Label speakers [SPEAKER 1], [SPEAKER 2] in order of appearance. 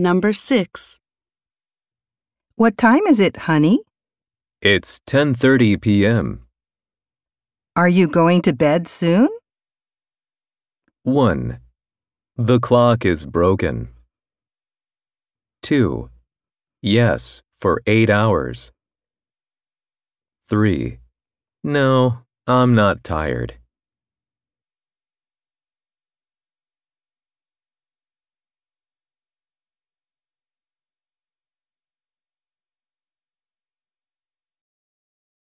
[SPEAKER 1] Number 6.
[SPEAKER 2] What time is it, honey?
[SPEAKER 3] It's 10:30 p.m.
[SPEAKER 2] Are you going to bed soon?
[SPEAKER 3] 1. The clock is broken. 2. Yes, for 8 hours. 3. No, I'm not tired.